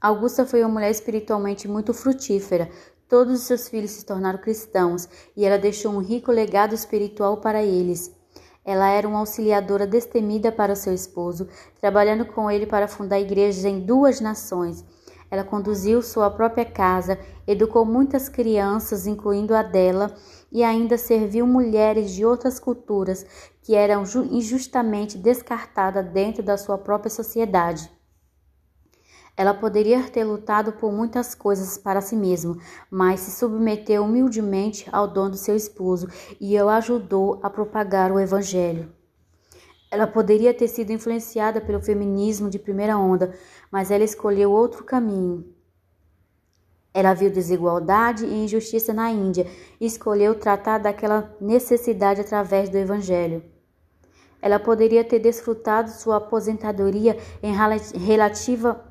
Augusta foi uma mulher espiritualmente muito frutífera. Todos os seus filhos se tornaram cristãos e ela deixou um rico legado espiritual para eles. Ela era uma auxiliadora destemida para seu esposo, trabalhando com ele para fundar igrejas em duas nações. Ela conduziu sua própria casa, educou muitas crianças, incluindo a dela, e ainda serviu mulheres de outras culturas que eram injustamente descartadas dentro da sua própria sociedade. Ela poderia ter lutado por muitas coisas para si mesma, mas se submeteu humildemente ao dom do seu esposo e o ajudou a propagar o evangelho. Ela poderia ter sido influenciada pelo feminismo de primeira onda, mas ela escolheu outro caminho. Ela viu desigualdade e injustiça na Índia e escolheu tratar daquela necessidade através do evangelho. Ela poderia ter desfrutado sua aposentadoria em relativa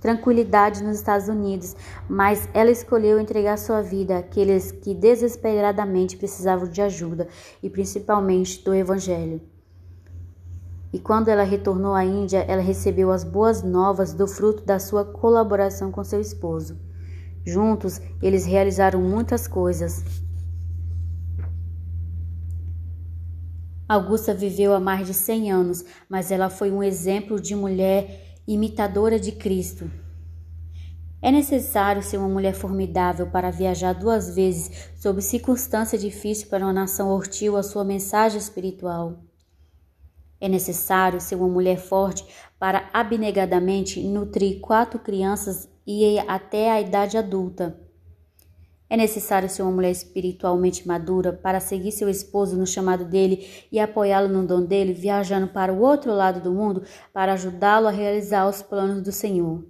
tranquilidade nos Estados Unidos, mas ela escolheu entregar sua vida àqueles que desesperadamente precisavam de ajuda e principalmente do Evangelho. E quando ela retornou à Índia, ela recebeu as boas novas do fruto da sua colaboração com seu esposo. Juntos, eles realizaram muitas coisas. Augusta viveu há mais de 100 anos, mas ela foi um exemplo de mulher imitadora de Cristo. É necessário ser uma mulher formidável para viajar duas vezes sob circunstância difícil para uma nação hostil à sua mensagem espiritual. É necessário ser uma mulher forte para abnegadamente nutrir quatro crianças e até a idade adulta. É necessário ser uma mulher espiritualmente madura para seguir seu esposo no chamado dele e apoiá-lo no dom dele, viajando para o outro lado do mundo para ajudá-lo a realizar os planos do Senhor.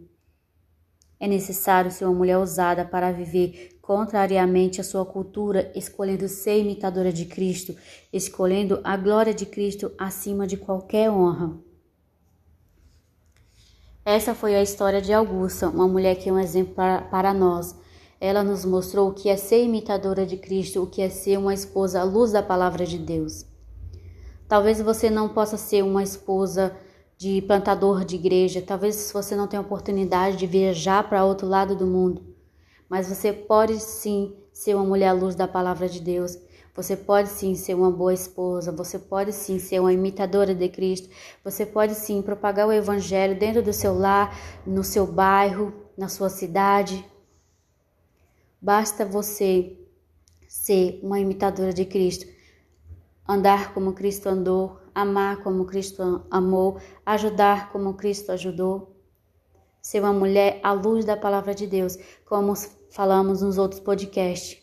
É necessário ser uma mulher ousada para viver contrariamente à sua cultura, escolhendo ser imitadora de Cristo, escolhendo a glória de Cristo acima de qualquer honra. Essa foi a história de Augusta, uma mulher que é um exemplo para, para nós ela nos mostrou o que é ser imitadora de Cristo, o que é ser uma esposa à luz da palavra de Deus. Talvez você não possa ser uma esposa de plantador de igreja, talvez você não tenha oportunidade de viajar para outro lado do mundo, mas você pode sim ser uma mulher à luz da palavra de Deus. Você pode sim ser uma boa esposa, você pode sim ser uma imitadora de Cristo, você pode sim propagar o evangelho dentro do seu lar, no seu bairro, na sua cidade. Basta você ser uma imitadora de Cristo, andar como Cristo andou, amar como Cristo amou, ajudar como Cristo ajudou. Ser uma mulher à luz da palavra de Deus, como falamos nos outros podcasts.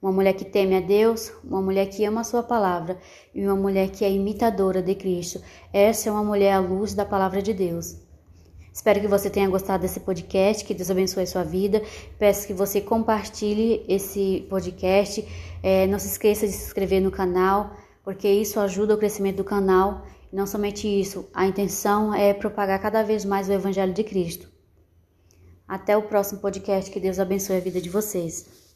Uma mulher que teme a Deus, uma mulher que ama a sua palavra e uma mulher que é imitadora de Cristo. Essa é uma mulher à luz da palavra de Deus. Espero que você tenha gostado desse podcast, que Deus abençoe a sua vida. Peço que você compartilhe esse podcast. É, não se esqueça de se inscrever no canal, porque isso ajuda o crescimento do canal. E não somente isso, a intenção é propagar cada vez mais o Evangelho de Cristo. Até o próximo podcast. Que Deus abençoe a vida de vocês.